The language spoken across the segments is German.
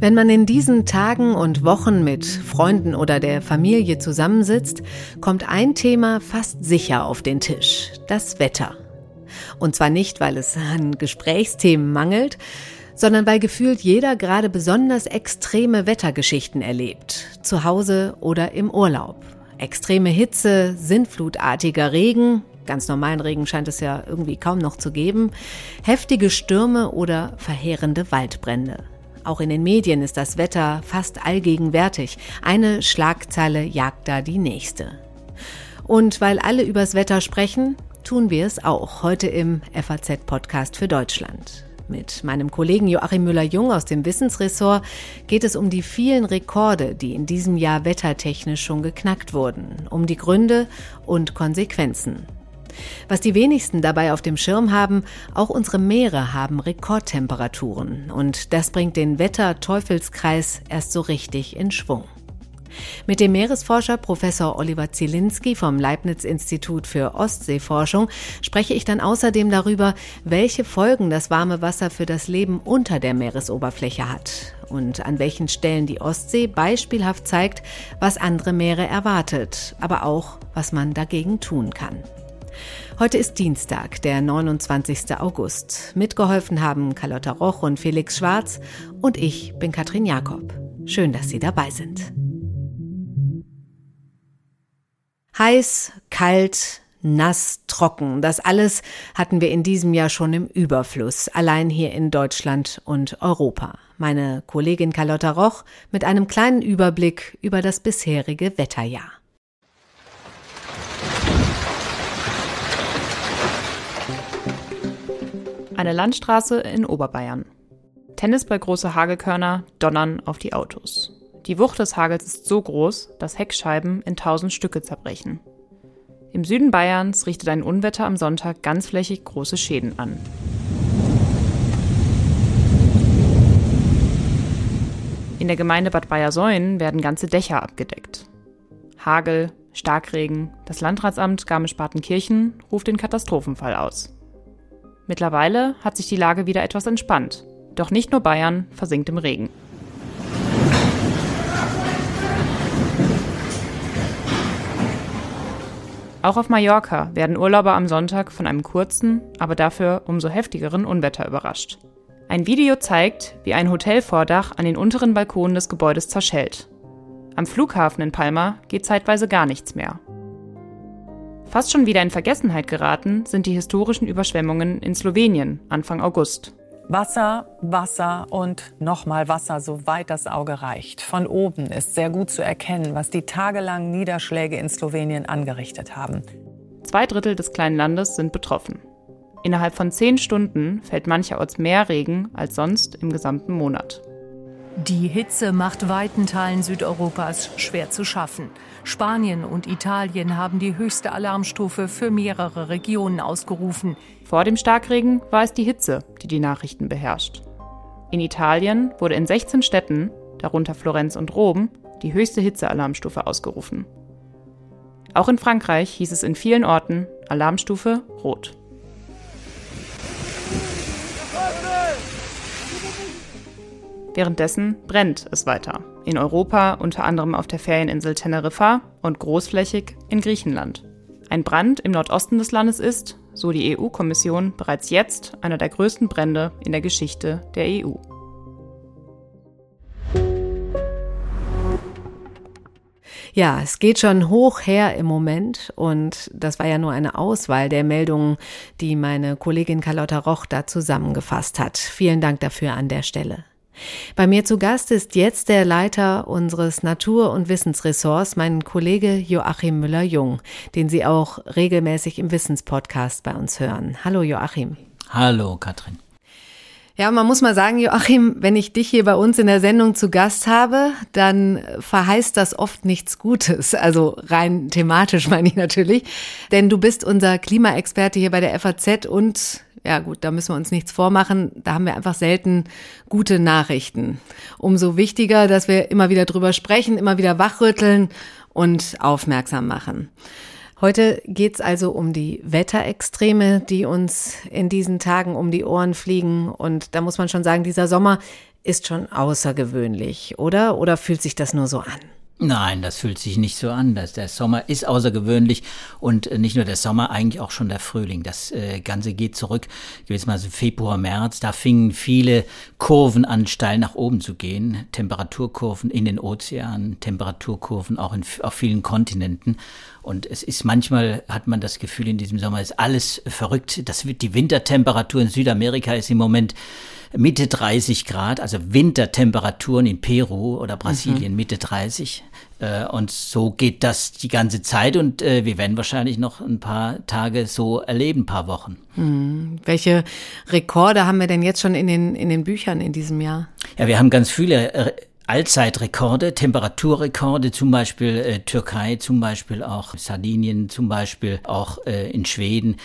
Wenn man in diesen Tagen und Wochen mit Freunden oder der Familie zusammensitzt, kommt ein Thema fast sicher auf den Tisch, das Wetter. Und zwar nicht, weil es an Gesprächsthemen mangelt, sondern weil gefühlt jeder gerade besonders extreme Wettergeschichten erlebt, zu Hause oder im Urlaub. Extreme Hitze, sinnflutartiger Regen, ganz normalen Regen scheint es ja irgendwie kaum noch zu geben, heftige Stürme oder verheerende Waldbrände. Auch in den Medien ist das Wetter fast allgegenwärtig. Eine Schlagzeile jagt da die nächste. Und weil alle übers Wetter sprechen, tun wir es auch heute im FAZ-Podcast für Deutschland. Mit meinem Kollegen Joachim Müller-Jung aus dem Wissensressort geht es um die vielen Rekorde, die in diesem Jahr wettertechnisch schon geknackt wurden, um die Gründe und Konsequenzen. Was die wenigsten dabei auf dem Schirm haben, auch unsere Meere haben Rekordtemperaturen und das bringt den Wetter-Teufelskreis erst so richtig in Schwung. Mit dem Meeresforscher Professor Oliver Zielinski vom Leibniz-Institut für Ostseeforschung spreche ich dann außerdem darüber, welche Folgen das warme Wasser für das Leben unter der Meeresoberfläche hat und an welchen Stellen die Ostsee beispielhaft zeigt, was andere Meere erwartet, aber auch, was man dagegen tun kann. Heute ist Dienstag, der 29. August. Mitgeholfen haben Carlotta Roch und Felix Schwarz und ich bin Katrin Jakob. Schön, dass Sie dabei sind. Heiß, kalt, nass, trocken. Das alles hatten wir in diesem Jahr schon im Überfluss, allein hier in Deutschland und Europa. Meine Kollegin Carlotta Roch mit einem kleinen Überblick über das bisherige Wetterjahr. Eine Landstraße in Oberbayern. Tennis bei große Hagelkörner donnern auf die Autos. Die Wucht des Hagels ist so groß, dass Heckscheiben in tausend Stücke zerbrechen. Im Süden Bayerns richtet ein Unwetter am Sonntag ganzflächig große Schäden an. In der Gemeinde Bad Bayersäulen werden ganze Dächer abgedeckt. Hagel, Starkregen, das Landratsamt Garmisch-Partenkirchen ruft den Katastrophenfall aus. Mittlerweile hat sich die Lage wieder etwas entspannt. Doch nicht nur Bayern versinkt im Regen. Auch auf Mallorca werden Urlauber am Sonntag von einem kurzen, aber dafür umso heftigeren Unwetter überrascht. Ein Video zeigt, wie ein Hotelvordach an den unteren Balkonen des Gebäudes zerschellt. Am Flughafen in Palma geht zeitweise gar nichts mehr. Fast schon wieder in Vergessenheit geraten sind die historischen Überschwemmungen in Slowenien Anfang August. Wasser, Wasser und nochmal Wasser, soweit das Auge reicht. Von oben ist sehr gut zu erkennen, was die tagelangen Niederschläge in Slowenien angerichtet haben. Zwei Drittel des kleinen Landes sind betroffen. Innerhalb von zehn Stunden fällt mancherorts mehr Regen als sonst im gesamten Monat. Die Hitze macht weiten Teilen Südeuropas schwer zu schaffen. Spanien und Italien haben die höchste Alarmstufe für mehrere Regionen ausgerufen. Vor dem Starkregen war es die Hitze, die die Nachrichten beherrscht. In Italien wurde in 16 Städten, darunter Florenz und Rom, die höchste Hitzealarmstufe ausgerufen. Auch in Frankreich hieß es in vielen Orten Alarmstufe Rot. Währenddessen brennt es weiter. In Europa, unter anderem auf der Ferieninsel Teneriffa und großflächig in Griechenland. Ein Brand im Nordosten des Landes ist, so die EU-Kommission, bereits jetzt einer der größten Brände in der Geschichte der EU. Ja, es geht schon hoch her im Moment und das war ja nur eine Auswahl der Meldungen, die meine Kollegin Carlotta Roch da zusammengefasst hat. Vielen Dank dafür an der Stelle. Bei mir zu Gast ist jetzt der Leiter unseres Natur- und Wissensressorts, mein Kollege Joachim Müller-Jung, den Sie auch regelmäßig im Wissenspodcast bei uns hören. Hallo Joachim. Hallo Katrin. Ja, man muss mal sagen, Joachim, wenn ich dich hier bei uns in der Sendung zu Gast habe, dann verheißt das oft nichts Gutes. Also rein thematisch meine ich natürlich. Denn du bist unser Klimaexperte hier bei der FAZ und ja gut, da müssen wir uns nichts vormachen. Da haben wir einfach selten gute Nachrichten. Umso wichtiger, dass wir immer wieder drüber sprechen, immer wieder wachrütteln und aufmerksam machen. Heute geht es also um die Wetterextreme, die uns in diesen Tagen um die Ohren fliegen. Und da muss man schon sagen, dieser Sommer ist schon außergewöhnlich, oder? Oder fühlt sich das nur so an? Nein, das fühlt sich nicht so an. Der Sommer ist außergewöhnlich und äh, nicht nur der Sommer, eigentlich auch schon der Frühling. Das äh, Ganze geht zurück, gewissermaßen Februar, März. Da fingen viele Kurven an, steil nach oben zu gehen. Temperaturkurven in den Ozeanen, Temperaturkurven auch in, auf vielen Kontinenten. Und es ist manchmal, hat man das Gefühl, in diesem Sommer ist alles verrückt. Das wird die Wintertemperatur in Südamerika ist im Moment Mitte 30 Grad, also Wintertemperaturen in Peru oder Brasilien mhm. Mitte 30. Äh, und so geht das die ganze Zeit und äh, wir werden wahrscheinlich noch ein paar Tage so erleben, ein paar Wochen. Hm. Welche Rekorde haben wir denn jetzt schon in den, in den Büchern in diesem Jahr? Ja, wir haben ganz viele äh, Allzeitrekorde, Temperaturrekorde, zum Beispiel äh, Türkei, zum Beispiel auch Sardinien, zum Beispiel auch äh, in Schweden.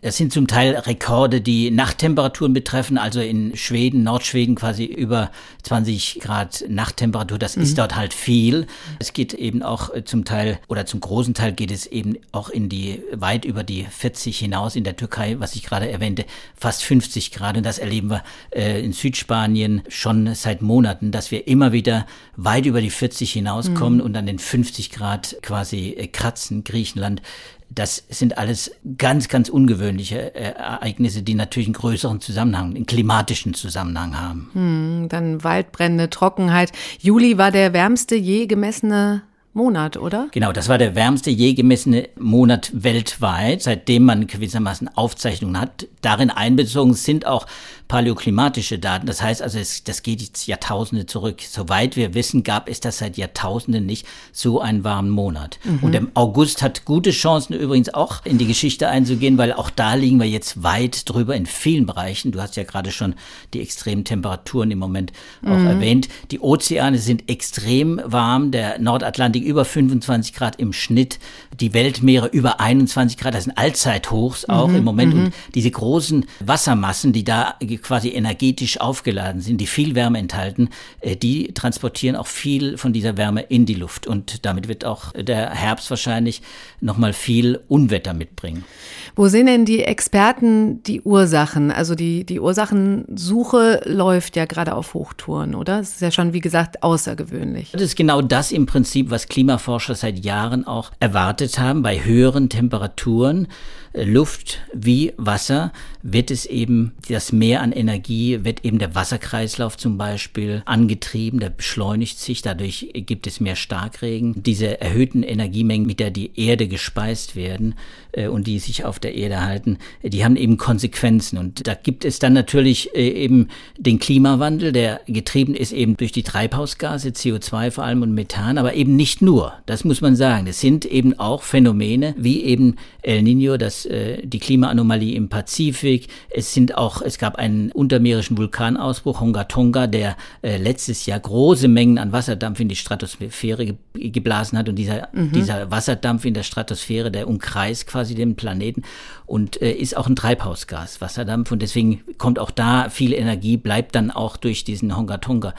Das sind zum Teil Rekorde, die Nachttemperaturen betreffen, also in Schweden, Nordschweden quasi über 20 Grad Nachttemperatur. Das mhm. ist dort halt viel. Es geht eben auch äh, zum Teil oder zum großen Teil geht es eben auch in die weit über die 40 hinaus in der Türkei, was ich gerade erwähnte, fast 50 Grad. Und das erleben wir äh, in Südspanien schon seit Monaten, dass wir immer wieder weit über die 40 hinauskommen mhm. und an den 50 Grad quasi äh, kratzen. Griechenland das sind alles ganz, ganz ungewöhnliche äh, Ereignisse, die natürlich einen größeren Zusammenhang, einen klimatischen Zusammenhang haben. Hm, dann Waldbrände, Trockenheit. Juli war der wärmste je gemessene Monat, oder? Genau, das war der wärmste je gemessene Monat weltweit, seitdem man gewissermaßen Aufzeichnungen hat. Darin einbezogen sind auch paläoklimatische Daten. Das heißt also, es, das geht jetzt Jahrtausende zurück. Soweit wir wissen, gab es das seit Jahrtausenden nicht, so einen warmen Monat. Mhm. Und der August hat gute Chancen übrigens auch in die Geschichte einzugehen, weil auch da liegen wir jetzt weit drüber in vielen Bereichen. Du hast ja gerade schon die extremen Temperaturen im Moment auch mhm. erwähnt. Die Ozeane sind extrem warm, der Nordatlantik über 25 Grad im Schnitt, die Weltmeere über 21 Grad, das sind Allzeithochs auch mhm. im Moment. Und mhm. diese großen Wassermassen, die da quasi energetisch aufgeladen sind, die viel Wärme enthalten, äh, die transportieren auch viel von dieser Wärme in die Luft. Und damit wird auch der Herbst wahrscheinlich nochmal viel Unwetter mitbringen. Wo sehen denn die Experten die Ursachen? Also die, die Ursachensuche läuft ja gerade auf Hochtouren, oder? Es ist ja schon, wie gesagt, außergewöhnlich. Das ist genau das im Prinzip, was Klimaforscher seit Jahren auch erwartet haben. Bei höheren Temperaturen Luft wie Wasser wird es eben, das Meer an Energie, wird eben der Wasserkreislauf zum Beispiel angetrieben, der beschleunigt sich, dadurch gibt es mehr Starkregen. Diese erhöhten Energiemengen, mit der die Erde gespeist werden äh, und die sich auf der Erde halten, die haben eben Konsequenzen. Und da gibt es dann natürlich äh, eben den Klimawandel, der getrieben ist eben durch die Treibhausgase, CO2 vor allem und Methan, aber eben nicht nur. Das muss man sagen. Es sind eben auch Phänomene wie eben El Nino, das äh, die Klimaanomalie im Pazifik. Es sind auch, es gab einen untermeerischen Vulkanausbruch, Honga Tonga, der äh, letztes Jahr große Mengen an Wasserdampf in die Stratosphäre ge geblasen hat und dieser, mhm. dieser Wasserdampf in der Stratosphäre, der umkreist quasi den Planeten und äh, ist auch ein Treibhausgas, Wasserdampf und deswegen kommt auch da viel Energie, bleibt dann auch durch diesen Honga Tonga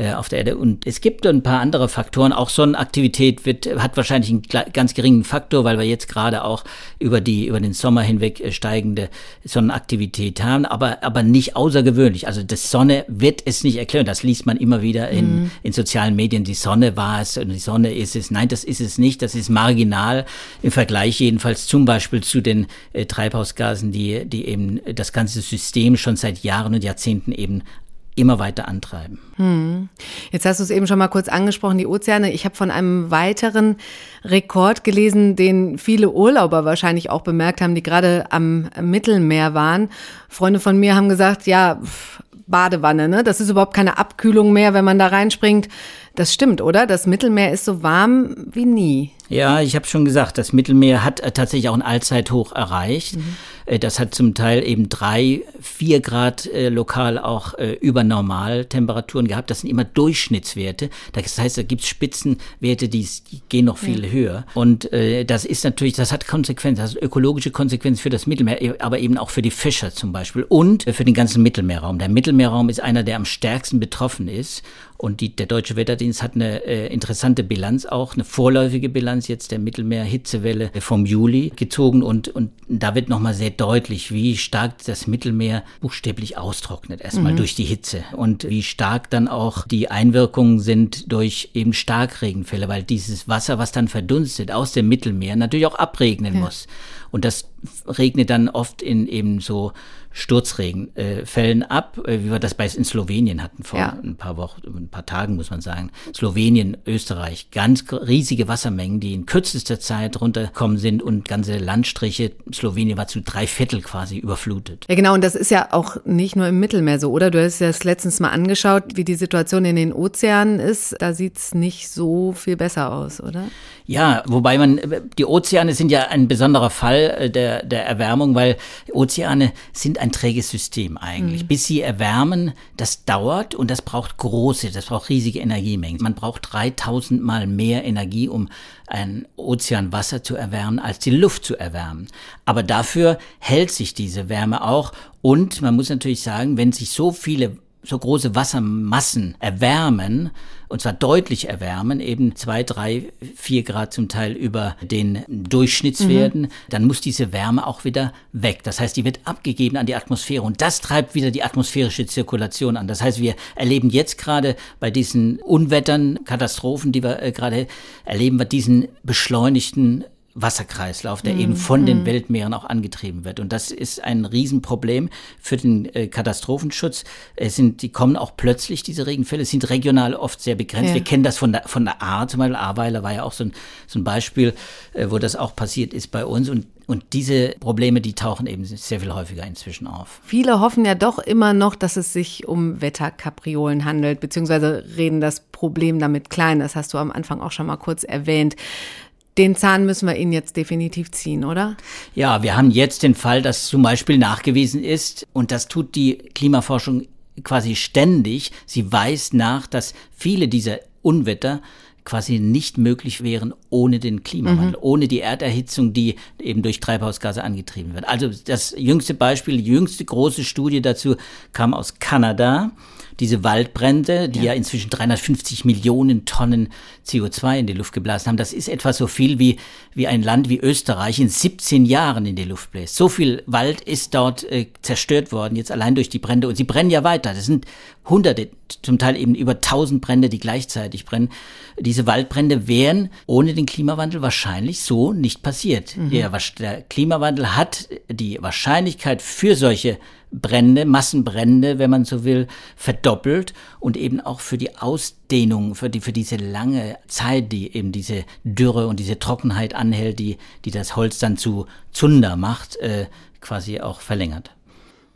äh, auf der Erde. Und es gibt ein paar andere Faktoren. Auch Sonnenaktivität wird, hat wahrscheinlich einen ganz geringen Faktor, weil wir jetzt gerade auch über die, über den Sommer hinweg äh, steigende Sonnenaktivität haben, aber, aber nicht außergewöhnlich. Also das Sonne wird es nicht erklären. Das liest man immer wieder in, mhm. in sozialen Medien. Die Sonne war es und die Sonne ist es. Nein, das ist es nicht. Das ist marginal im Vergleich jedenfalls zum Beispiel zu den äh, Treibhausgasen, die, die eben das ganze System schon seit Jahren und Jahrzehnten eben immer weiter antreiben. Hm. Jetzt hast du es eben schon mal kurz angesprochen, die Ozeane. Ich habe von einem weiteren Rekord gelesen, den viele Urlauber wahrscheinlich auch bemerkt haben, die gerade am Mittelmeer waren. Freunde von mir haben gesagt, ja, Badewanne, ne? Das ist überhaupt keine Abkühlung mehr, wenn man da reinspringt. Das stimmt, oder? Das Mittelmeer ist so warm wie nie. Ja, ich habe schon gesagt, das Mittelmeer hat äh, tatsächlich auch ein Allzeithoch erreicht. Mhm. Äh, das hat zum Teil eben drei, vier Grad äh, lokal auch äh, über Normaltemperaturen gehabt. Das sind immer Durchschnittswerte. Das heißt, da gibt's Spitzenwerte, die, die gehen noch viel ja. höher. Und äh, das ist natürlich, das hat Konsequenzen, das hat ökologische Konsequenzen für das Mittelmeer, e, aber eben auch für die Fischer zum Beispiel und für den ganzen Mittelmeerraum. Der Mittelmeerraum ist einer, der am stärksten betroffen ist. Und die, der Deutsche Wetterdienst hat eine äh, interessante Bilanz auch, eine vorläufige Bilanz jetzt der Mittelmeer-Hitzewelle vom Juli gezogen und, und da wird nochmal sehr deutlich, wie stark das Mittelmeer buchstäblich austrocknet, erstmal mhm. durch die Hitze und wie stark dann auch die Einwirkungen sind durch eben Starkregenfälle, weil dieses Wasser, was dann verdunstet aus dem Mittelmeer, natürlich auch abregnen ja. muss. Und das regnet dann oft in eben so Sturzregenfällen äh, ab, äh, wie wir das bei in Slowenien hatten vor ja. ein paar Wochen, ein paar Tagen muss man sagen. Slowenien, Österreich, ganz riesige Wassermengen, die in kürzester Zeit runtergekommen sind und ganze Landstriche, Slowenien war zu drei Viertel quasi überflutet. Ja genau, und das ist ja auch nicht nur im Mittelmeer so, oder? Du hast ja das letztens mal angeschaut, wie die Situation in den Ozeanen ist. Da sieht's nicht so viel besser aus, oder? Ja, wobei man, die Ozeane sind ja ein besonderer Fall äh, der, der Erwärmung, weil Ozeane sind ein träges System eigentlich. Mhm. Bis sie erwärmen, das dauert und das braucht große, das braucht riesige Energiemengen. Man braucht 3000 mal mehr Energie, um ein Ozeanwasser zu erwärmen, als die Luft zu erwärmen. Aber dafür hält sich diese Wärme auch und man muss natürlich sagen, wenn sich so viele so große Wassermassen erwärmen, und zwar deutlich erwärmen, eben zwei, drei, vier Grad zum Teil über den Durchschnittswerten, mhm. dann muss diese Wärme auch wieder weg. Das heißt, die wird abgegeben an die Atmosphäre und das treibt wieder die atmosphärische Zirkulation an. Das heißt, wir erleben jetzt gerade bei diesen Unwettern, Katastrophen, die wir äh, gerade erleben, wir diesen beschleunigten Wasserkreislauf, der mm, eben von mm. den mhm. Weltmeeren auch angetrieben wird. Und das ist ein Riesenproblem für den äh, Katastrophenschutz. Es sind, die kommen auch plötzlich, diese Regenfälle, sind regional oft sehr begrenzt. Ja. Wir kennen das von der, von der Ahr, zum Beispiel Ahrweiler war ja auch so ein, so ein Beispiel, äh, wo das auch passiert ist bei uns. Und und diese Probleme, die tauchen eben sehr viel häufiger inzwischen auf. Viele hoffen ja doch immer noch, dass es sich um Wetterkapriolen handelt, beziehungsweise reden das Problem damit klein. Das hast du am Anfang auch schon mal kurz erwähnt den Zahn müssen wir Ihnen jetzt definitiv ziehen, oder? Ja, wir haben jetzt den Fall, dass zum Beispiel nachgewiesen ist, und das tut die Klimaforschung quasi ständig, sie weist nach, dass viele dieser Unwetter quasi nicht möglich wären ohne den Klimawandel, mhm. ohne die Erderhitzung, die eben durch Treibhausgase angetrieben wird. Also das jüngste Beispiel, die jüngste große Studie dazu kam aus Kanada diese Waldbrände, die ja. ja, inzwischen 350 Millionen Tonnen CO2 in die Luft geblasen haben, das ist etwa so viel wie, wie ein Land wie Österreich in 17 Jahren in die Luft bläst. So viel Wald ist dort äh, zerstört worden, jetzt allein durch die Brände. Und sie brennen ja weiter. Das sind Hunderte, zum Teil eben über tausend Brände, die gleichzeitig brennen. Diese Waldbrände wären ohne den Klimawandel wahrscheinlich so nicht passiert. Mhm. Der, der Klimawandel hat die Wahrscheinlichkeit für solche Brände, Massenbrände, wenn man so will, verdoppelt und eben auch für die Ausdehnung, für die, für diese lange Zeit, die eben diese Dürre und diese Trockenheit anhält, die, die das Holz dann zu Zunder macht, äh, quasi auch verlängert.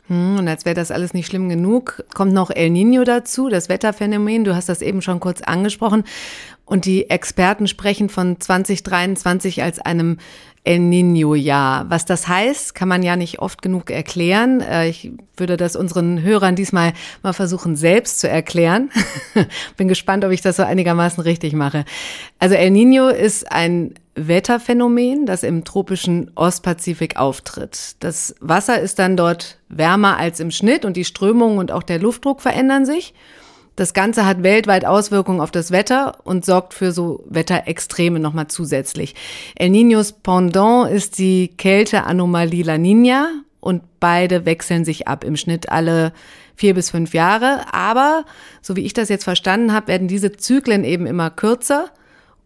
Hm, und als wäre das alles nicht schlimm genug, kommt noch El Nino dazu, das Wetterphänomen. Du hast das eben schon kurz angesprochen. Und die Experten sprechen von 2023 als einem El Nino-Jahr. Was das heißt, kann man ja nicht oft genug erklären. Äh, ich würde das unseren Hörern diesmal mal versuchen, selbst zu erklären. Bin gespannt, ob ich das so einigermaßen richtig mache. Also El Nino ist ein Wetterphänomen, das im tropischen Ostpazifik auftritt. Das Wasser ist dann dort wärmer als im Schnitt und die Strömung und auch der Luftdruck verändern sich. Das Ganze hat weltweit Auswirkungen auf das Wetter und sorgt für so Wetterextreme nochmal zusätzlich. El Niños Pendant ist die Kälteanomalie La Niña und beide wechseln sich ab im Schnitt alle vier bis fünf Jahre. Aber, so wie ich das jetzt verstanden habe, werden diese Zyklen eben immer kürzer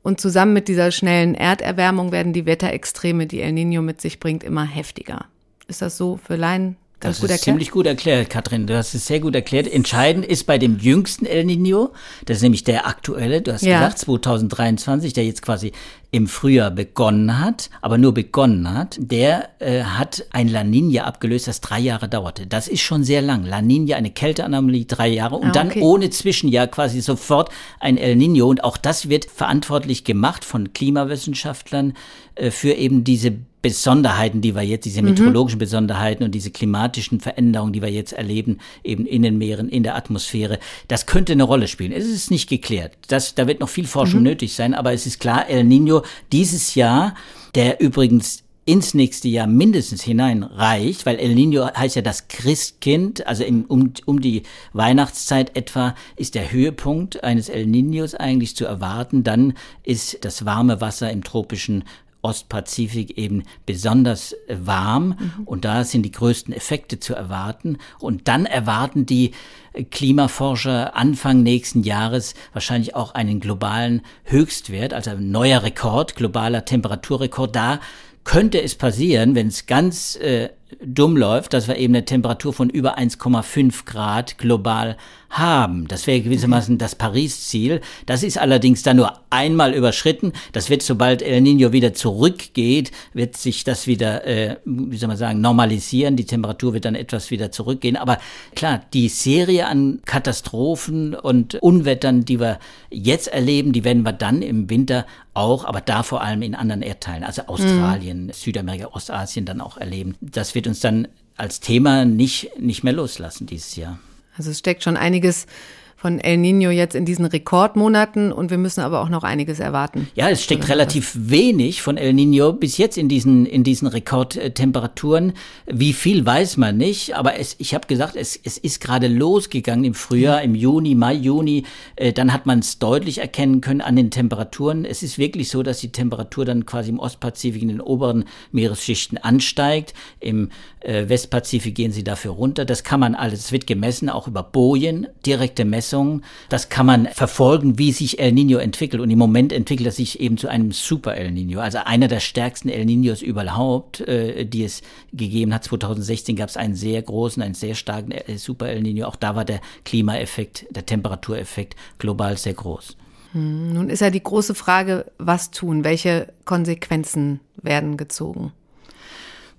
und zusammen mit dieser schnellen Erderwärmung werden die Wetterextreme, die El Niño mit sich bringt, immer heftiger. Ist das so für Laien Das gut ist erklärt. ziemlich gut erklärt, Katrin. Du hast es sehr gut erklärt. Entscheidend ist bei dem jüngsten El Nino, das ist nämlich der aktuelle, du hast ja. gesagt, 2023, der jetzt quasi im Frühjahr begonnen hat, aber nur begonnen hat, der äh, hat ein La Nina abgelöst, das drei Jahre dauerte. Das ist schon sehr lang. La Nina, eine Kälteanomalie, drei Jahre und ah, okay. dann ohne Zwischenjahr quasi sofort ein El Nino. Und auch das wird verantwortlich gemacht von Klimawissenschaftlern äh, für eben diese Besonderheiten, die wir jetzt, diese mhm. meteorologischen Besonderheiten und diese klimatischen Veränderungen, die wir jetzt erleben, eben in den Meeren, in der Atmosphäre, das könnte eine Rolle spielen. Es ist nicht geklärt. Das, da wird noch viel Forschung mhm. nötig sein, aber es ist klar, El Nino dieses Jahr, der übrigens ins nächste Jahr mindestens hinein reicht, weil El Nino heißt ja das Christkind, also im, um, um die Weihnachtszeit etwa ist der Höhepunkt eines El Ninos eigentlich zu erwarten. Dann ist das warme Wasser im tropischen Ostpazifik eben besonders äh, warm mhm. und da sind die größten Effekte zu erwarten. Und dann erwarten die äh, Klimaforscher Anfang nächsten Jahres wahrscheinlich auch einen globalen Höchstwert, also ein neuer Rekord, globaler Temperaturrekord. Da könnte es passieren, wenn es ganz äh, dumm läuft, dass wir eben eine Temperatur von über 1,5 Grad global haben. Das wäre gewissermaßen das Paris-Ziel. Das ist allerdings dann nur einmal überschritten. Das wird, sobald El Nino wieder zurückgeht, wird sich das wieder, äh, wie soll man sagen, normalisieren. Die Temperatur wird dann etwas wieder zurückgehen. Aber klar, die Serie an Katastrophen und Unwettern, die wir jetzt erleben, die werden wir dann im Winter auch, aber da vor allem in anderen Erdteilen, also Australien, mhm. Südamerika, Ostasien dann auch erleben. Das wird uns dann als Thema nicht, nicht mehr loslassen dieses Jahr. Also es steckt schon einiges von El Nino jetzt in diesen Rekordmonaten und wir müssen aber auch noch einiges erwarten. Ja, es steckt relativ wenig von El Nino bis jetzt in diesen, in diesen Rekordtemperaturen. Wie viel weiß man nicht, aber es, ich habe gesagt, es, es ist gerade losgegangen im Frühjahr, im Juni, Mai, Juni. Äh, dann hat man es deutlich erkennen können an den Temperaturen. Es ist wirklich so, dass die Temperatur dann quasi im Ostpazifik in den oberen Meeresschichten ansteigt. Im äh, Westpazifik gehen sie dafür runter. Das kann man alles, es wird gemessen, auch über Bojen, direkte Messungen. Das kann man verfolgen, wie sich El Nino entwickelt. Und im Moment entwickelt er sich eben zu einem Super El Nino, also einer der stärksten El Ninos überhaupt, äh, die es gegeben hat. 2016 gab es einen sehr großen, einen sehr starken äh, Super El Nino. Auch da war der Klimaeffekt, der Temperatureffekt global sehr groß. Hm, nun ist ja die große Frage, was tun? Welche Konsequenzen werden gezogen?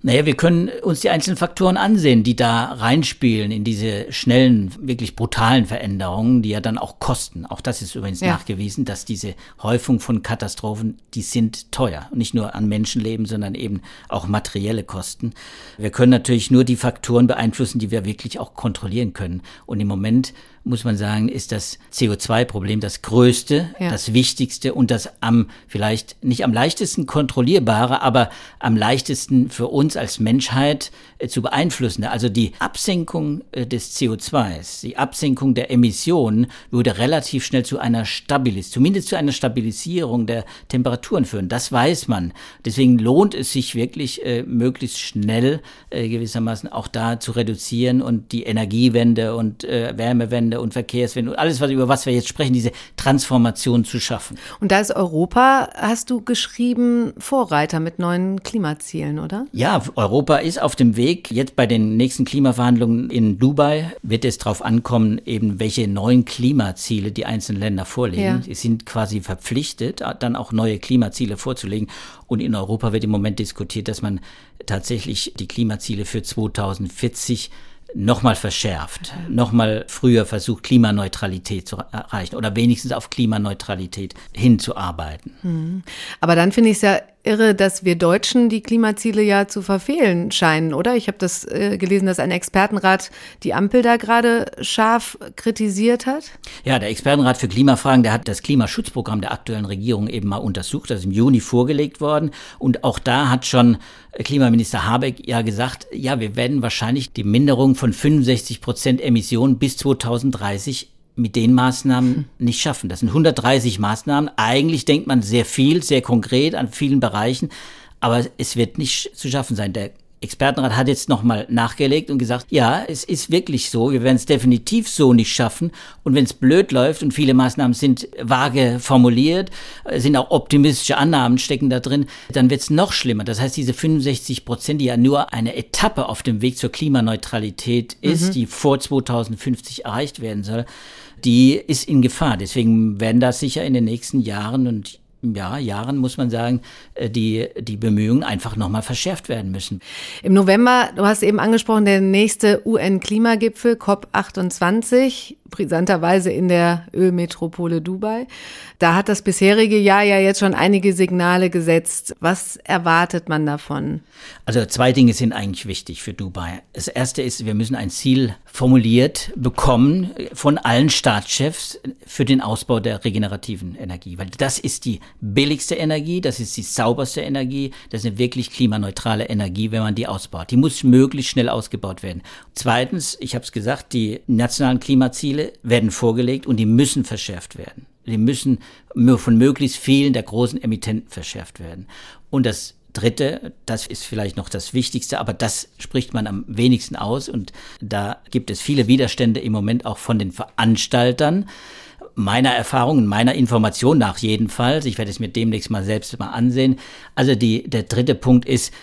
Naja, wir können uns die einzelnen Faktoren ansehen, die da reinspielen in diese schnellen, wirklich brutalen Veränderungen, die ja dann auch kosten. Auch das ist übrigens ja. nachgewiesen, dass diese Häufung von Katastrophen, die sind teuer. Nicht nur an Menschenleben, sondern eben auch materielle Kosten. Wir können natürlich nur die Faktoren beeinflussen, die wir wirklich auch kontrollieren können. Und im Moment muss man sagen, ist das CO2-Problem das größte, ja. das wichtigste und das am vielleicht nicht am leichtesten kontrollierbare, aber am leichtesten für uns als Menschheit zu beeinflussen. Also die Absenkung äh, des CO2s, die Absenkung der Emissionen würde relativ schnell zu einer Stabilis, zumindest zu einer Stabilisierung der Temperaturen führen. Das weiß man. Deswegen lohnt es sich wirklich äh, möglichst schnell äh, gewissermaßen auch da zu reduzieren und die Energiewende und äh, Wärmewende und Verkehrswende und alles, was, über was wir jetzt sprechen, diese Transformation zu schaffen. Und da ist Europa, hast du geschrieben, Vorreiter mit neuen Klimazielen, oder? Ja, Europa ist auf dem Weg Weg. Jetzt bei den nächsten Klimaverhandlungen in Dubai wird es darauf ankommen, eben welche neuen Klimaziele die einzelnen Länder vorlegen. Ja. Sie sind quasi verpflichtet, dann auch neue Klimaziele vorzulegen. Und in Europa wird im Moment diskutiert, dass man tatsächlich die Klimaziele für 2040 nochmal verschärft, nochmal früher versucht, Klimaneutralität zu erreichen oder wenigstens auf Klimaneutralität hinzuarbeiten. Hm. Aber dann finde ich es ja irre, dass wir Deutschen die Klimaziele ja zu verfehlen scheinen, oder? Ich habe das äh, gelesen, dass ein Expertenrat die Ampel da gerade scharf kritisiert hat. Ja, der Expertenrat für Klimafragen, der hat das Klimaschutzprogramm der aktuellen Regierung eben mal untersucht, das ist im Juni vorgelegt worden. Und auch da hat schon Klimaminister Habeck ja gesagt, ja, wir werden wahrscheinlich die Minderung von 65 Prozent Emissionen bis 2030 mit den Maßnahmen nicht schaffen. Das sind 130 Maßnahmen. Eigentlich denkt man sehr viel, sehr konkret an vielen Bereichen, aber es wird nicht zu schaffen sein. Der Expertenrat hat jetzt nochmal nachgelegt und gesagt, ja, es ist wirklich so, wir werden es definitiv so nicht schaffen. Und wenn es blöd läuft und viele Maßnahmen sind vage formuliert, sind auch optimistische Annahmen stecken da drin, dann wird es noch schlimmer. Das heißt, diese 65 Prozent, die ja nur eine Etappe auf dem Weg zur Klimaneutralität ist, mhm. die vor 2050 erreicht werden soll, die ist in Gefahr. Deswegen werden das sicher in den nächsten Jahren und ja, Jahren muss man sagen, äh, die, die Bemühungen einfach nochmal verschärft werden müssen. Im November, du hast eben angesprochen, der nächste UN-Klimagipfel, COP28. Brisanterweise in der Ölmetropole Dubai. Da hat das bisherige Jahr ja jetzt schon einige Signale gesetzt. Was erwartet man davon? Also zwei Dinge sind eigentlich wichtig für Dubai. Das erste ist, wir müssen ein Ziel formuliert bekommen von allen Staatschefs für den Ausbau der regenerativen Energie, weil das ist die billigste Energie, das ist die sauberste Energie, das ist eine wirklich klimaneutrale Energie, wenn man die ausbaut. Die muss möglichst schnell ausgebaut werden. Zweitens, ich habe es gesagt, die nationalen Klimaziele werden vorgelegt und die müssen verschärft werden. Die müssen von möglichst vielen der großen Emittenten verschärft werden. Und das Dritte, das ist vielleicht noch das Wichtigste, aber das spricht man am wenigsten aus und da gibt es viele Widerstände im Moment auch von den Veranstaltern. Meiner Erfahrung, meiner Information nach jedenfalls, ich werde es mir demnächst mal selbst mal ansehen. Also die, der dritte Punkt ist,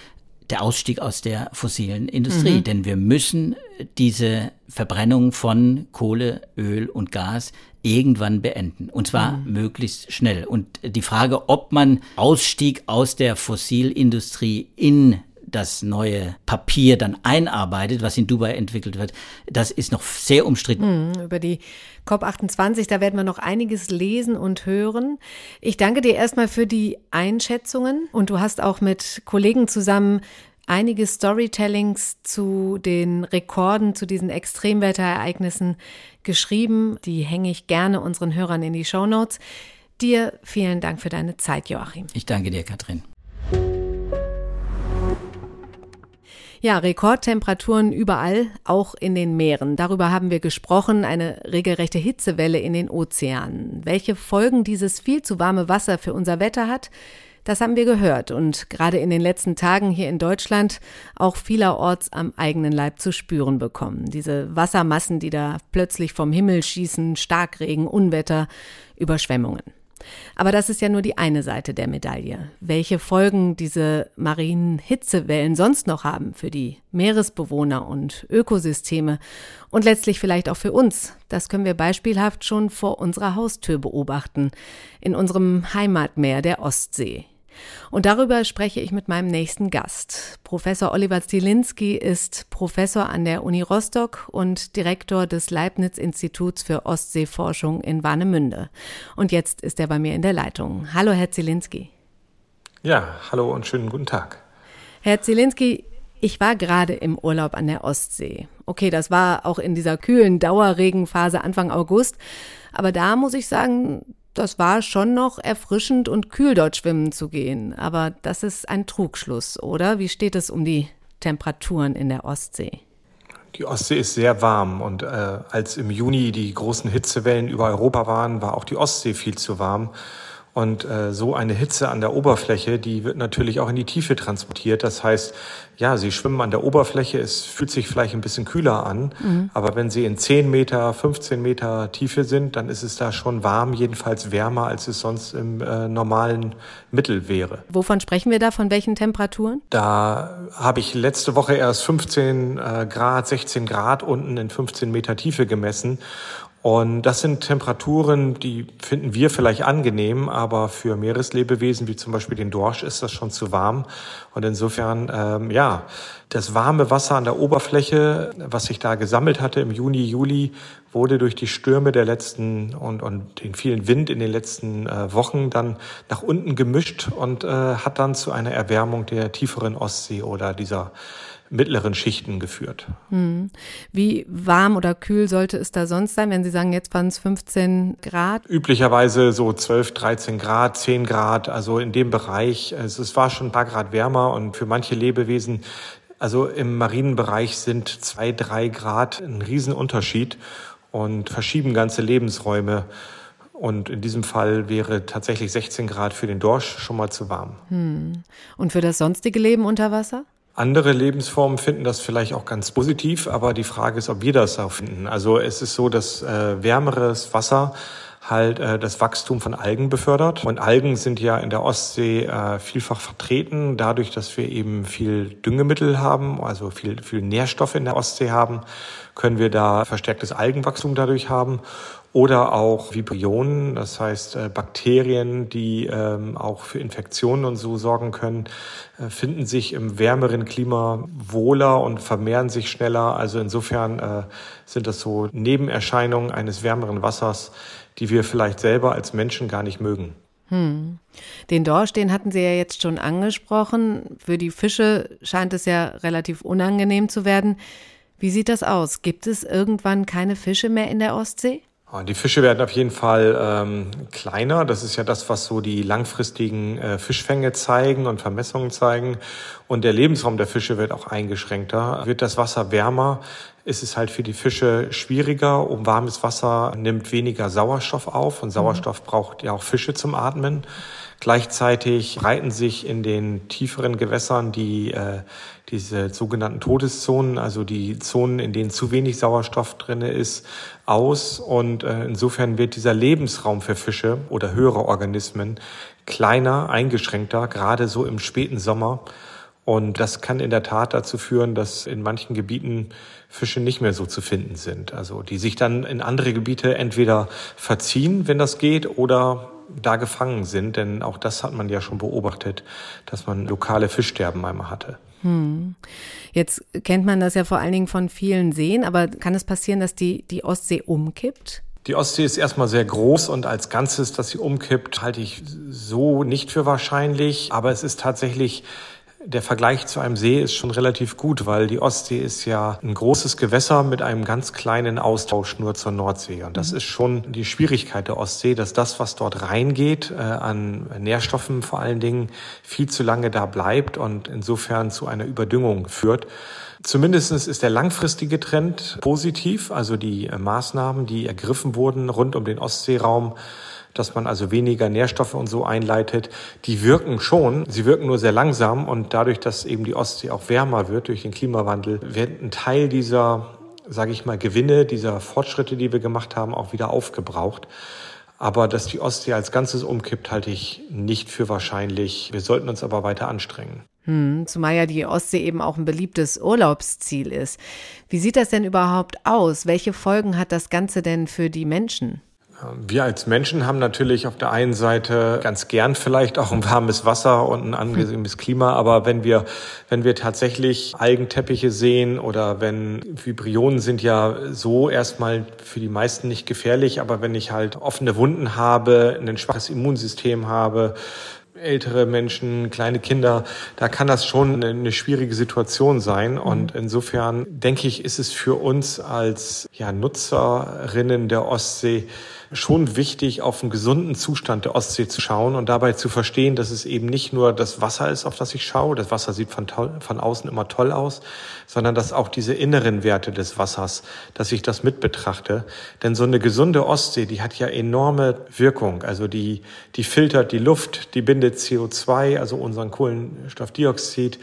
der Ausstieg aus der fossilen Industrie. Mhm. Denn wir müssen diese Verbrennung von Kohle, Öl und Gas irgendwann beenden. Und zwar mhm. möglichst schnell. Und die Frage, ob man Ausstieg aus der Fossilindustrie in das neue Papier dann einarbeitet, was in Dubai entwickelt wird, das ist noch sehr umstritten. Mhm, über die COP28, da werden wir noch einiges lesen und hören. Ich danke dir erstmal für die Einschätzungen und du hast auch mit Kollegen zusammen einige Storytellings zu den Rekorden, zu diesen Extremwetterereignissen geschrieben. Die hänge ich gerne unseren Hörern in die Show Notes. Dir vielen Dank für deine Zeit, Joachim. Ich danke dir, Katrin. Ja, Rekordtemperaturen überall, auch in den Meeren. Darüber haben wir gesprochen, eine regelrechte Hitzewelle in den Ozeanen. Welche Folgen dieses viel zu warme Wasser für unser Wetter hat, das haben wir gehört und gerade in den letzten Tagen hier in Deutschland auch vielerorts am eigenen Leib zu spüren bekommen. Diese Wassermassen, die da plötzlich vom Himmel schießen, Starkregen, Unwetter, Überschwemmungen. Aber das ist ja nur die eine Seite der Medaille. Welche Folgen diese marinen Hitzewellen sonst noch haben für die Meeresbewohner und Ökosysteme und letztlich vielleicht auch für uns, das können wir beispielhaft schon vor unserer Haustür beobachten, in unserem Heimatmeer der Ostsee. Und darüber spreche ich mit meinem nächsten Gast. Professor Oliver Zielinski ist Professor an der Uni Rostock und Direktor des Leibniz-Instituts für Ostseeforschung in Warnemünde. Und jetzt ist er bei mir in der Leitung. Hallo, Herr Zielinski. Ja, hallo und schönen guten Tag. Herr Zielinski, ich war gerade im Urlaub an der Ostsee. Okay, das war auch in dieser kühlen Dauerregenphase Anfang August. Aber da muss ich sagen, das war schon noch erfrischend und kühl dort schwimmen zu gehen. Aber das ist ein Trugschluss, oder? Wie steht es um die Temperaturen in der Ostsee? Die Ostsee ist sehr warm und äh, als im Juni die großen Hitzewellen über Europa waren, war auch die Ostsee viel zu warm. Und äh, so eine Hitze an der Oberfläche, die wird natürlich auch in die Tiefe transportiert. Das heißt, ja, sie schwimmen an der Oberfläche, es fühlt sich vielleicht ein bisschen kühler an, mhm. aber wenn sie in 10 Meter, 15 Meter Tiefe sind, dann ist es da schon warm, jedenfalls wärmer, als es sonst im äh, normalen Mittel wäre. Wovon sprechen wir da, von welchen Temperaturen? Da habe ich letzte Woche erst 15 äh, Grad, 16 Grad unten in 15 Meter Tiefe gemessen und das sind Temperaturen, die finden wir vielleicht angenehm, aber für Meereslebewesen wie zum Beispiel den Dorsch ist das schon zu warm. Und insofern, ähm, ja, das warme Wasser an der Oberfläche, was sich da gesammelt hatte im Juni, Juli, wurde durch die Stürme der letzten und, und den vielen Wind in den letzten äh, Wochen dann nach unten gemischt und äh, hat dann zu einer Erwärmung der tieferen Ostsee oder dieser mittleren Schichten geführt. Hm. Wie warm oder kühl sollte es da sonst sein, wenn Sie sagen, jetzt waren es 15 Grad? Üblicherweise so 12, 13 Grad, 10 Grad, also in dem Bereich. Also es war schon ein paar Grad wärmer und für manche Lebewesen, also im marinen Bereich sind zwei, drei Grad ein Riesenunterschied und verschieben ganze Lebensräume. Und in diesem Fall wäre tatsächlich 16 Grad für den Dorsch schon mal zu warm. Hm. Und für das sonstige Leben unter Wasser? Andere Lebensformen finden das vielleicht auch ganz positiv, aber die Frage ist, ob wir das auch finden. Also es ist so, dass äh, wärmeres Wasser halt äh, das Wachstum von Algen befördert. Und Algen sind ja in der Ostsee äh, vielfach vertreten, dadurch, dass wir eben viel Düngemittel haben, also viel, viel Nährstoffe in der Ostsee haben, können wir da verstärktes Algenwachstum dadurch haben oder auch Vibrionen, das heißt äh, Bakterien, die ähm, auch für Infektionen und so sorgen können, äh, finden sich im wärmeren Klima wohler und vermehren sich schneller. Also insofern äh, sind das so Nebenerscheinungen eines wärmeren Wassers, die wir vielleicht selber als Menschen gar nicht mögen. Hm. Den Dorsch, den hatten Sie ja jetzt schon angesprochen. Für die Fische scheint es ja relativ unangenehm zu werden. Wie sieht das aus? Gibt es irgendwann keine Fische mehr in der Ostsee? Die Fische werden auf jeden Fall ähm, kleiner. Das ist ja das, was so die langfristigen äh, Fischfänge zeigen und Vermessungen zeigen. Und der Lebensraum der Fische wird auch eingeschränkter. Wird das Wasser wärmer, ist es halt für die Fische schwieriger. Um warmes Wasser nimmt weniger Sauerstoff auf und Sauerstoff braucht ja auch Fische zum Atmen. Gleichzeitig breiten sich in den tieferen Gewässern die äh, diese sogenannten Todeszonen, also die Zonen, in denen zu wenig Sauerstoff drinne ist, aus. Und äh, insofern wird dieser Lebensraum für Fische oder höhere Organismen kleiner, eingeschränkter, gerade so im späten Sommer. Und das kann in der Tat dazu führen, dass in manchen Gebieten Fische nicht mehr so zu finden sind. Also die sich dann in andere Gebiete entweder verziehen, wenn das geht, oder da gefangen sind, denn auch das hat man ja schon beobachtet, dass man lokale Fischsterben einmal hatte. Hm. Jetzt kennt man das ja vor allen Dingen von vielen Seen, aber kann es passieren, dass die, die Ostsee umkippt? Die Ostsee ist erstmal sehr groß und als Ganzes, dass sie umkippt, halte ich so nicht für wahrscheinlich. Aber es ist tatsächlich der Vergleich zu einem See ist schon relativ gut, weil die Ostsee ist ja ein großes Gewässer mit einem ganz kleinen Austausch nur zur Nordsee. Und das mhm. ist schon die Schwierigkeit der Ostsee, dass das, was dort reingeht, äh, an Nährstoffen vor allen Dingen, viel zu lange da bleibt und insofern zu einer Überdüngung führt. Zumindest ist der langfristige Trend positiv, also die äh, Maßnahmen, die ergriffen wurden rund um den Ostseeraum, dass man also weniger Nährstoffe und so einleitet, die wirken schon. Sie wirken nur sehr langsam und dadurch, dass eben die Ostsee auch wärmer wird durch den Klimawandel, wird ein Teil dieser, sage ich mal, Gewinne, dieser Fortschritte, die wir gemacht haben, auch wieder aufgebraucht. Aber dass die Ostsee als Ganzes umkippt, halte ich nicht für wahrscheinlich. Wir sollten uns aber weiter anstrengen. Hm, zumal ja die Ostsee eben auch ein beliebtes Urlaubsziel ist. Wie sieht das denn überhaupt aus? Welche Folgen hat das Ganze denn für die Menschen? Wir als Menschen haben natürlich auf der einen Seite ganz gern vielleicht auch ein warmes Wasser und ein angenehmes Klima, aber wenn wir, wenn wir tatsächlich Algenteppiche sehen oder wenn Vibrionen sind ja so erstmal für die meisten nicht gefährlich, aber wenn ich halt offene Wunden habe, ein schwaches Immunsystem habe, ältere Menschen, kleine Kinder, da kann das schon eine schwierige Situation sein. Und insofern denke ich, ist es für uns als ja, Nutzerinnen der Ostsee schon wichtig, auf einen gesunden Zustand der Ostsee zu schauen und dabei zu verstehen, dass es eben nicht nur das Wasser ist, auf das ich schaue. Das Wasser sieht von, von außen immer toll aus, sondern dass auch diese inneren Werte des Wassers, dass ich das mit betrachte. Denn so eine gesunde Ostsee, die hat ja enorme Wirkung. Also die, die filtert die Luft, die bindet CO2, also unseren Kohlenstoffdioxid,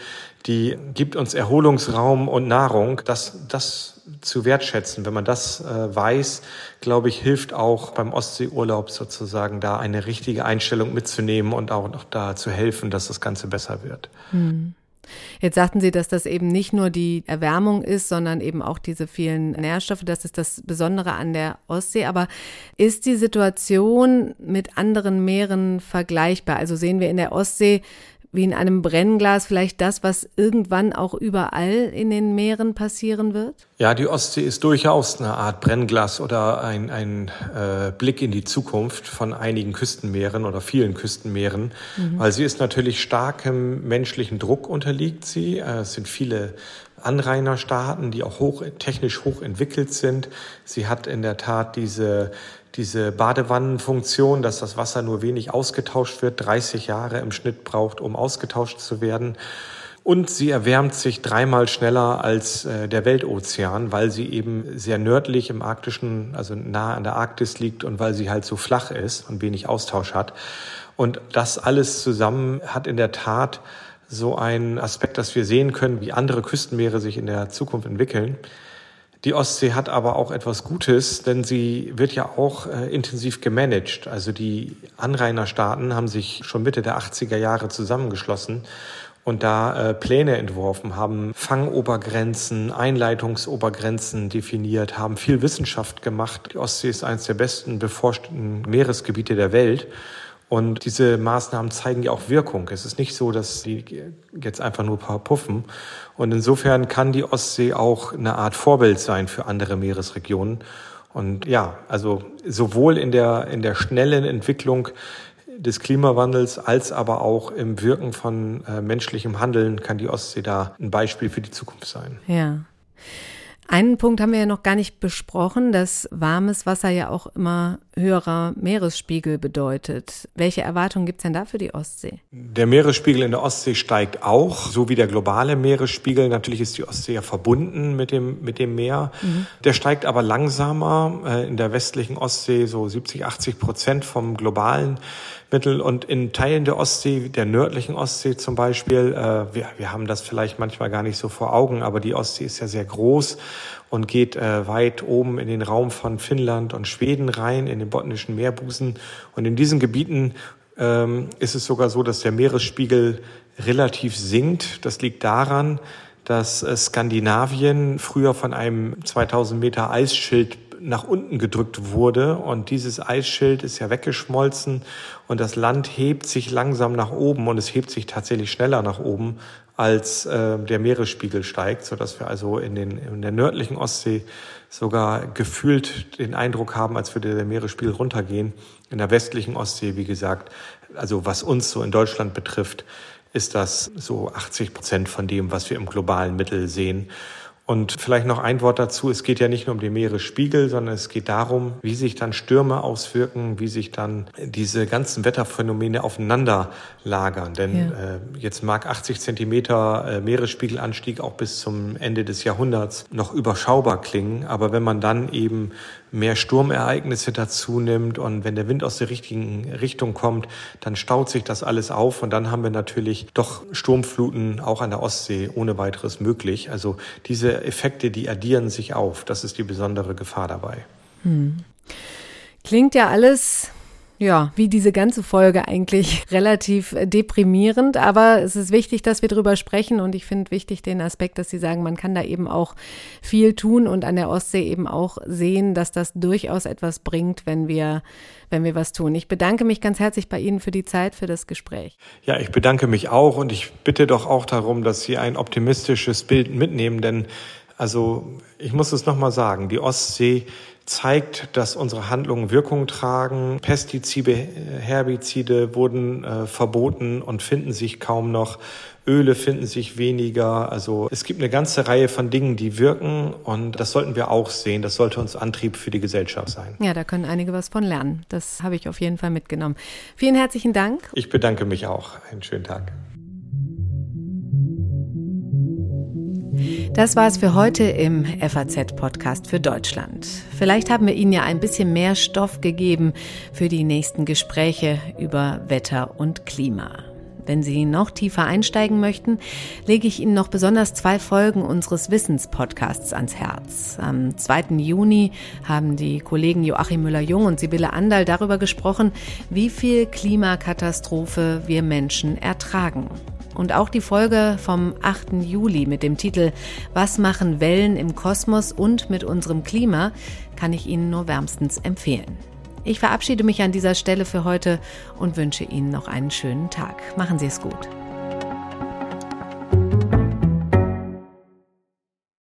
die gibt uns Erholungsraum und Nahrung. Das, das zu wertschätzen. Wenn man das äh, weiß, glaube ich, hilft auch beim Ostseeurlaub sozusagen da eine richtige Einstellung mitzunehmen und auch noch da zu helfen, dass das Ganze besser wird. Hm. Jetzt sagten Sie, dass das eben nicht nur die Erwärmung ist, sondern eben auch diese vielen Nährstoffe. Das ist das Besondere an der Ostsee. Aber ist die Situation mit anderen Meeren vergleichbar? Also sehen wir in der Ostsee wie in einem Brennglas vielleicht das, was irgendwann auch überall in den Meeren passieren wird? Ja, die Ostsee ist durchaus eine Art Brennglas oder ein, ein äh, Blick in die Zukunft von einigen Küstenmeeren oder vielen Küstenmeeren, mhm. weil sie ist natürlich starkem menschlichen Druck unterliegt sie. Äh, es sind viele Anrainerstaaten, die auch hoch, technisch hoch entwickelt sind. Sie hat in der Tat diese diese Badewannenfunktion, dass das Wasser nur wenig ausgetauscht wird, 30 Jahre im Schnitt braucht, um ausgetauscht zu werden. Und sie erwärmt sich dreimal schneller als äh, der Weltozean, weil sie eben sehr nördlich im arktischen, also nah an der Arktis liegt und weil sie halt so flach ist und wenig Austausch hat. Und das alles zusammen hat in der Tat so einen Aspekt, dass wir sehen können, wie andere Küstenmeere sich in der Zukunft entwickeln Die Ostsee hat aber auch etwas Gutes, denn sie wird ja auch äh, intensiv gemanagt. Also die Anrainerstaaten haben sich schon Mitte der 80er Jahre zusammengeschlossen und da äh, Pläne entworfen, haben Fangobergrenzen, Einleitungsobergrenzen definiert, haben viel Wissenschaft gemacht. Die Ostsee ist eines der besten beforschten Meeresgebiete der Welt. Und diese Maßnahmen zeigen ja auch Wirkung. Es ist nicht so, dass die jetzt einfach nur ein paar puffen. Und insofern kann die Ostsee auch eine Art Vorbild sein für andere Meeresregionen. Und ja, also sowohl in der, in der schnellen Entwicklung des Klimawandels als aber auch im Wirken von äh, menschlichem Handeln kann die Ostsee da ein Beispiel für die Zukunft sein. Ja. Einen Punkt haben wir ja noch gar nicht besprochen, dass warmes Wasser ja auch immer höherer Meeresspiegel bedeutet. Welche Erwartungen gibt es denn da für die Ostsee? Der Meeresspiegel in der Ostsee steigt auch, so wie der globale Meeresspiegel. Natürlich ist die Ostsee ja verbunden mit dem, mit dem Meer. Mhm. Der steigt aber langsamer. Äh, in der westlichen Ostsee so 70, 80 Prozent vom globalen Mittel und in Teilen der Ostsee, der nördlichen Ostsee zum Beispiel, äh, wir, wir haben das vielleicht manchmal gar nicht so vor Augen, aber die Ostsee ist ja sehr groß und geht äh, weit oben in den Raum von Finnland und Schweden rein, in den botnischen Meerbusen. Und in diesen Gebieten ähm, ist es sogar so, dass der Meeresspiegel relativ sinkt. Das liegt daran, dass äh, Skandinavien früher von einem 2000 Meter Eisschild nach unten gedrückt wurde und dieses Eisschild ist ja weggeschmolzen und das Land hebt sich langsam nach oben und es hebt sich tatsächlich schneller nach oben, als äh, der Meeresspiegel steigt, so dass wir also in, den, in der nördlichen Ostsee sogar gefühlt den Eindruck haben, als würde der Meeresspiegel runtergehen. In der westlichen Ostsee, wie gesagt, also was uns so in Deutschland betrifft, ist das so 80 Prozent von dem, was wir im globalen Mittel sehen. Und vielleicht noch ein Wort dazu. Es geht ja nicht nur um den Meeresspiegel, sondern es geht darum, wie sich dann Stürme auswirken, wie sich dann diese ganzen Wetterphänomene aufeinander lagern. Denn ja. äh, jetzt mag 80 Zentimeter äh, Meeresspiegelanstieg auch bis zum Ende des Jahrhunderts noch überschaubar klingen. Aber wenn man dann eben mehr Sturmereignisse dazu nimmt und wenn der Wind aus der richtigen Richtung kommt, dann staut sich das alles auf und dann haben wir natürlich doch Sturmfluten auch an der Ostsee ohne weiteres möglich. Also diese Effekte, die addieren sich auf. Das ist die besondere Gefahr dabei. Hm. Klingt ja alles ja, wie diese ganze Folge eigentlich relativ äh, deprimierend, aber es ist wichtig, dass wir drüber sprechen und ich finde wichtig den Aspekt, dass Sie sagen, man kann da eben auch viel tun und an der Ostsee eben auch sehen, dass das durchaus etwas bringt, wenn wir wenn wir was tun. Ich bedanke mich ganz herzlich bei Ihnen für die Zeit, für das Gespräch. Ja, ich bedanke mich auch und ich bitte doch auch darum, dass Sie ein optimistisches Bild mitnehmen, denn also ich muss es nochmal sagen, die Ostsee zeigt, dass unsere Handlungen Wirkung tragen. Pestizide, Herbizide wurden äh, verboten und finden sich kaum noch. Öle finden sich weniger. Also es gibt eine ganze Reihe von Dingen, die wirken und das sollten wir auch sehen. Das sollte uns Antrieb für die Gesellschaft sein. Ja, da können einige was von lernen. Das habe ich auf jeden Fall mitgenommen. Vielen herzlichen Dank. Ich bedanke mich auch. Einen schönen Tag. Das war es für heute im FAZ-Podcast für Deutschland. Vielleicht haben wir Ihnen ja ein bisschen mehr Stoff gegeben für die nächsten Gespräche über Wetter und Klima. Wenn Sie noch tiefer einsteigen möchten, lege ich Ihnen noch besonders zwei Folgen unseres Wissenspodcasts ans Herz. Am 2. Juni haben die Kollegen Joachim Müller-Jung und Sibylle Andal darüber gesprochen, wie viel Klimakatastrophe wir Menschen ertragen. Und auch die Folge vom 8. Juli mit dem Titel Was machen Wellen im Kosmos und mit unserem Klima kann ich Ihnen nur wärmstens empfehlen. Ich verabschiede mich an dieser Stelle für heute und wünsche Ihnen noch einen schönen Tag. Machen Sie es gut.